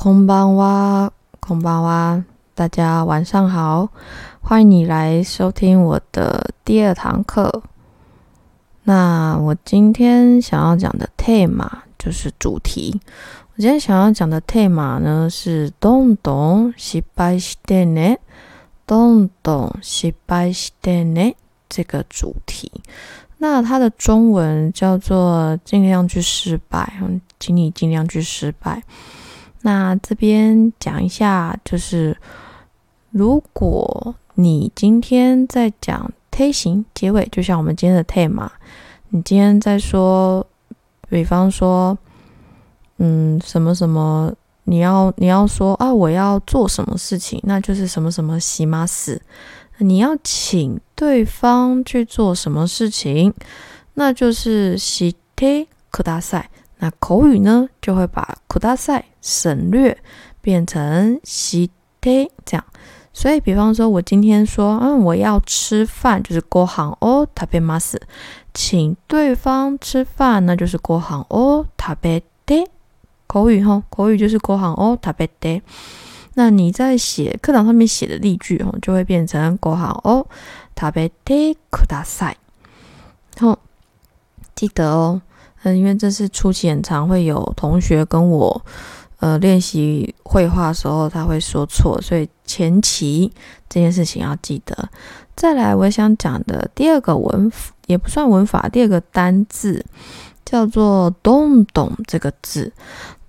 空班哇，空班哇，大家晚上好，欢迎你来收听我的第二堂课。那我今天想要讲的 theme 就是主题。我今天想要讲的 theme 呢是“どんどん失敗してね”，“どんどん失敗してね”这个主题。那它的中文叫做“尽量去失败”，请你尽量去失败。 那这边讲一下，就是如果你今天在讲推型结尾，就像我们今天的 theme，你今天在说，比方说，嗯，什么什么，你要你要说啊，我要做什么事情，那就是什么什么喜马死，你要请对方去做什么事情，那就是喜推可大赛。那口语呢，就会把苦大赛省略，变成西テ这样。所以，比方说，我今天说，嗯，我要吃饭，就是ご飯を食べます。请对方吃飯，那就是ご飯を食べて。口语哈，口语就是ご飯を食べて。那你在写课堂上面写的例句哦，就会变成ご飯を食べてください。好，记得哦。 嗯，因为这是初期很常会有同学跟我，呃，练习绘画的时候他会说错，所以前期这件事情要记得。再来，我想讲的第二个文也不算文法，第二个单字叫做“咚咚”这个字，“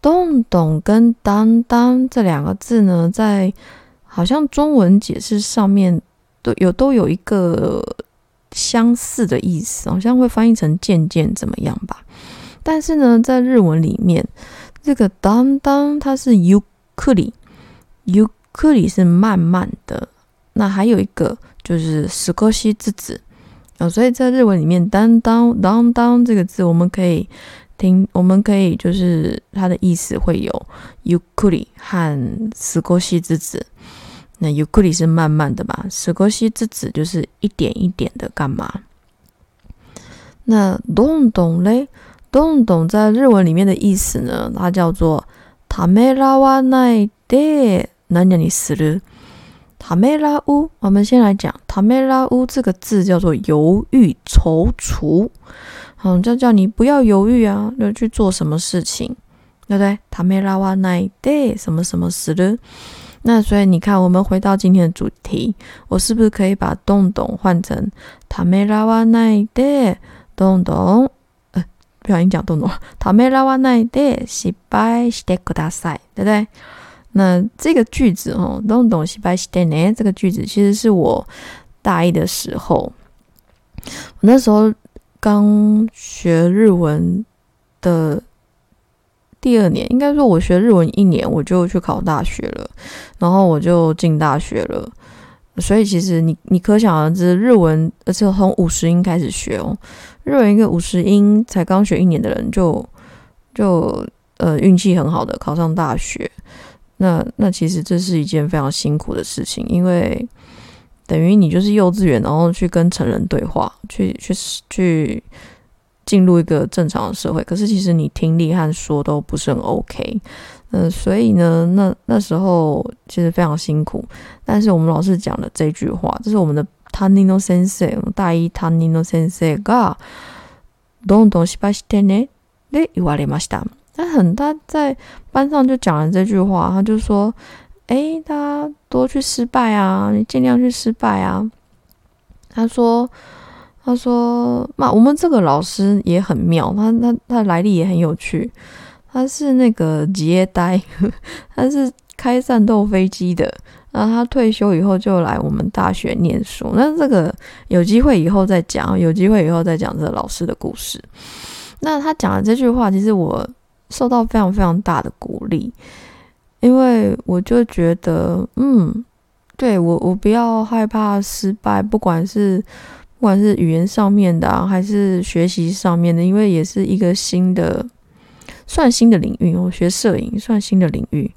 咚咚”跟“当当”这两个字呢，在好像中文解释上面都有都有一个。相似的意思，好像会翻译成渐渐怎么样吧？但是呢，在日文里面，这个当当它是 u 克里，u 克里是慢慢的。那还有一个就是史歌西之子啊，所以在日文里面，当当当当这个字，我们可以听，我们可以就是它的意思会有 u 克里和史歌西之子。那尤克里是慢慢的吧，史歌西之子就是一点一点的干嘛？那咚咚嘞，咚咚在日文里面的意思呢？它叫做塔梅拉瓦奈德，那叫你死了。塔梅拉乌，我们先来讲塔梅拉乌这个字叫做犹豫、踌躇，嗯，就叫你不要犹豫啊，要去做什么事情，对不对？塔梅拉瓦奈德，什么什么死了。那所以你看，我们回到今天的主题，我是不是可以把“洞洞”换成“塔梅拉瓦奈德洞洞”？呃，不小心讲“洞洞”，“塔梅拉瓦奈德西拜西德古大赛”，对不对？那这个句子哦，“洞洞西拜西德呢”这个句子，其实是我大一的时候，我那时候刚学日文的。第二年，应该说，我学日文一年，我就去考大学了，然后我就进大学了。所以其实你你可想而知，日文而且从五十音开始学哦，日文一个五十音才刚学一年的人，就就呃运气很好的考上大学。那那其实这是一件非常辛苦的事情，因为等于你就是幼稚园，然后去跟成人对话，去去去。进入一个正常的社会，可是其实你听力和说都不是很 OK，嗯，所以呢，那那时候其实非常辛苦。但是我们老师讲的这句话，这是我们的 Tanino Sensei，大一 Tanino Sensei がどんどん失敗してねで言われました。他很他在班上就讲了这句话，他就说：“哎，大家多去失败啊，你尽量去失败啊。”他说。 他说：“那我们这个老师也很妙，他他他来历也很有趣。他是那个职业呆，他是开战斗飞机的。然后他退休以后就来我们大学念书。那这个有机会以后再讲，有机会以后再讲这个老师的故事。那他讲的这句话，其实我受到非常非常大的鼓励，因为我就觉得，嗯，对我我不要害怕失败，不管是。”不管是语言上面的啊，还是学习上面的，因为也是一个新的，算新的领域。我学摄影算新的领域，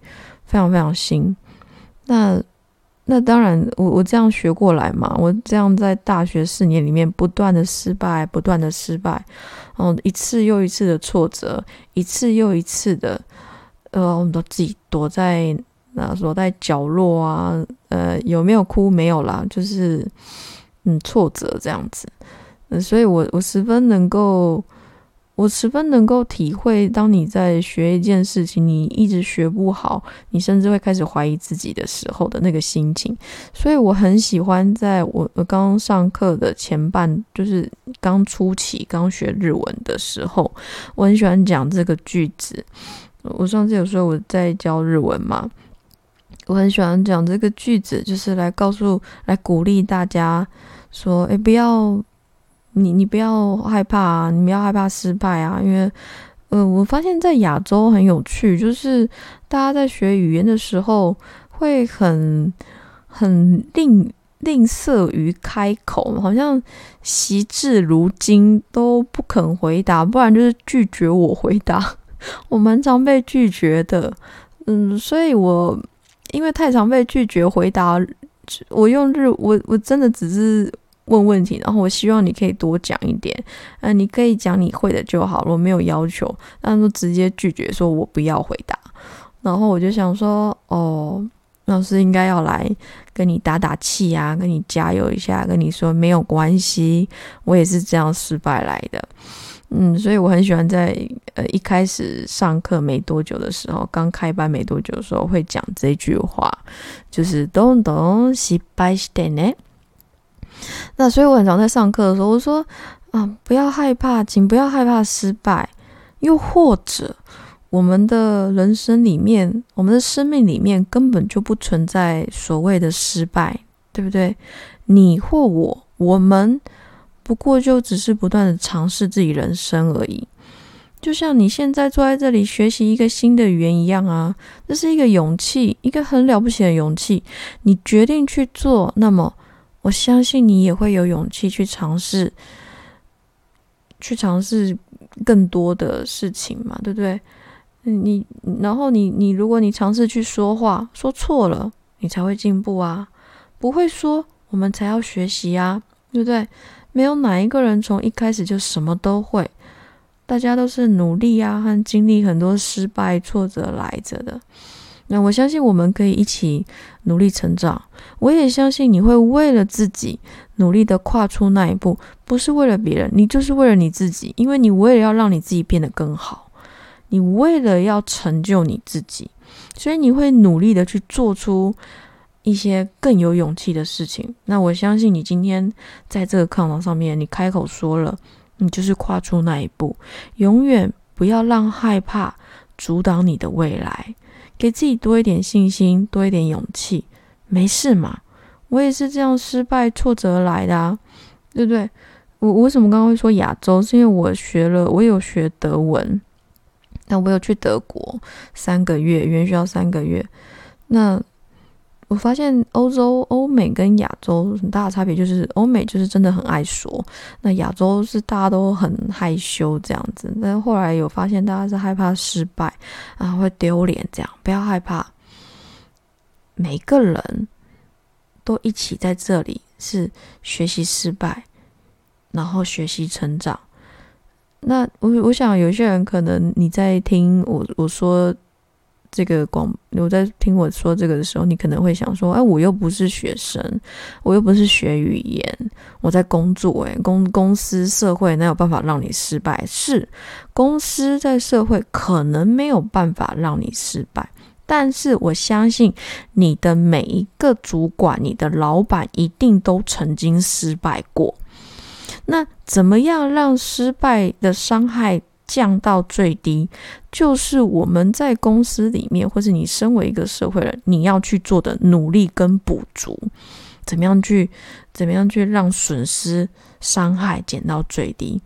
非常非常新。那那当然，我我这样学过来嘛，我这样在大学四年里面不断的失败，不断的失败，然后一次又一次的挫折，一次又一次的呃，我们都自己躲在那躲在角落啊，呃，有没有哭？没有啦，就是嗯，挫折这样子。嗯，所以我我十分能够。我十分能够体会，当你在学一件事情，你一直学不好，你甚至会开始怀疑自己的时候的那个心情。所以我很喜欢在我我刚上课的前半，就是刚初期刚学日文的时候，我很喜欢讲这个句子。我上次有说我在教日文嘛，我很喜欢讲这个句子，就是来告诉、来鼓励大家说：“诶，不要。”你你不要害怕啊，你不要害怕失败啊，因为，呃，我发现在亚洲很有趣，就是大家在学语言的时候会很很吝吝啬于开口，好像惜字如金都不肯回答，不然就是拒绝我回答。我蛮常被拒绝的，嗯，所以我因为太常被拒绝回答，我用日我我真的只是。问问题，然后我希望你可以多讲一点，嗯，你可以讲你会的就好了，我没有要求，但是直接拒绝说我不要回答。然后我就想说，哦，老师应该要来跟你打打气啊，跟你加油一下，跟你说没有关系，我也是这样失败来的，嗯，所以我很喜欢在呃一开始上课没多久的时候，刚开班没多久的时候会讲这句话，就是咚咚失败してね。那所以我很常在上课的时候，我说啊，不要害怕，请不要害怕失败。又或者，我们的人生里面，我们的生命里面根本就不存在所谓的失败，对不对？你或我，我们 不过就只是不断的尝试自己人生而已。就像你现在坐在这里学习一个新的语言一样啊，这是一个勇气，一个很了不起的勇气。你决定去做，那么。我相信你也会有勇气去尝试，去尝试更多的事情嘛，对不对？你然后你你，如果你尝试去说话，说错了，你才会进步啊。不会说，我们才要学习啊，对不对？没有哪一个人从一开始就什么都会，大家都是努力啊，和经历很多失败挫折来着的。那我相信我们可以一起努力成长。我也相信你会为了自己努力的跨出那一步，不是为了别人，你就是为了你自己。因为你为了要让你自己变得更好，你为了要成就你自己，所以你会努力的去做出一些更有勇气的事情。那我相信你今天在这个课堂上面，你开口说了，你就是跨出那一步。永远不要让害怕阻挡你的未来。给自己多一点信心，多一点勇气，没事嘛。我也是这样失败挫折来的啊，对不对？我为什么刚刚会说亚洲？是因为我学了，我有学德文，那我有去德国三个月，原学校三个月，那。我发现欧洲、欧美跟亚洲很大的差别，就是欧美就是真的很爱说，那亚洲是大家都很害羞这样子。但后来有发现，大家是害怕失败啊，会丢脸这样。不要害怕，每个人都一起在这里是学习失败，然后学习成长。那我我想有些人可能你在听我我说。这个广，我在听我说这个的时候，你可能会想说：“哎，我又不是学生，我又不是学语言，我在工作，哎，公公司社会哪有办法让你失败？是公司在社会可能没有办法让你失败，但是我相信你的每一个主管，你的老板一定都曾经失败过。那怎么样让失败的伤害？”降到最低，就是我们在公司里面，或者你身为一个社会人，你要去做的努力跟补足，怎么样去，怎么样去让损失伤害减到最低？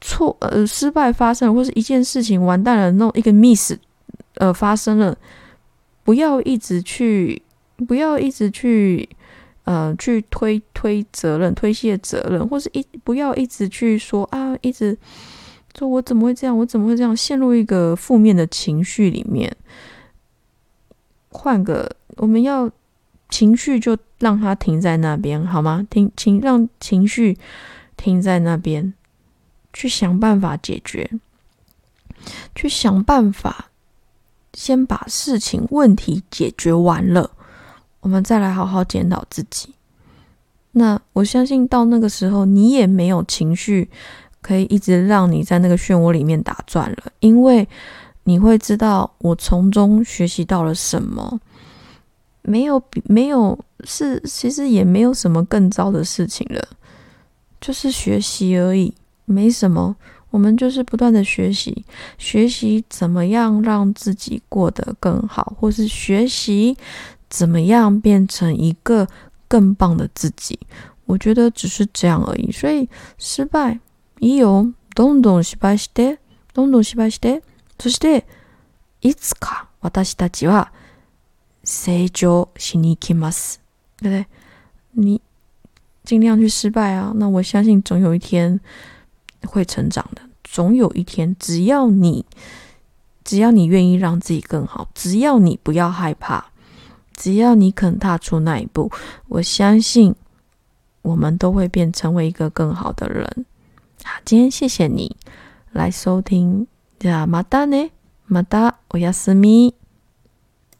错，呃，失败发生，或是一件事情完蛋了，弄一个 miss，呃，发生了，不要一直去，不要一直去，呃，去推推责任，推卸责任，或是一不要一直去说啊，一直。说我怎么会这样？我怎么会这样？陷入一个负面的情绪里面。换个，我们要情绪就让它停在那边，好吗？停情让情绪停在那边，去想办法解决，去想办法先把事情问题解决完了，我们再来好好检讨自己。那我相信到那个时候，你也没有情绪可以一直让你在那个漩涡里面打转了，因为你会知道我从中学习到了什么。没有比没有是，其实也没有什么更糟的事情了，就是学习而已，没什么。我们就是不断的学习，学习怎么样让自己过得更好，或是学习怎么样变成一个更棒的自己。我觉得只是这样而已。所以失败いいよ。どんどん失敗して、どんどん失敗して、そしていつか私たちは成長しに行きます。对不对？你尽量去失败啊。那我相信总有一天。会成长的，总有一天，只要你，只要你愿意让自己更好，只要你不要害怕，只要你肯踏出那一步，我相信我们都会变成为一个更好的人。 好，今天谢谢你来收听，じゃまたね、またおやすみ。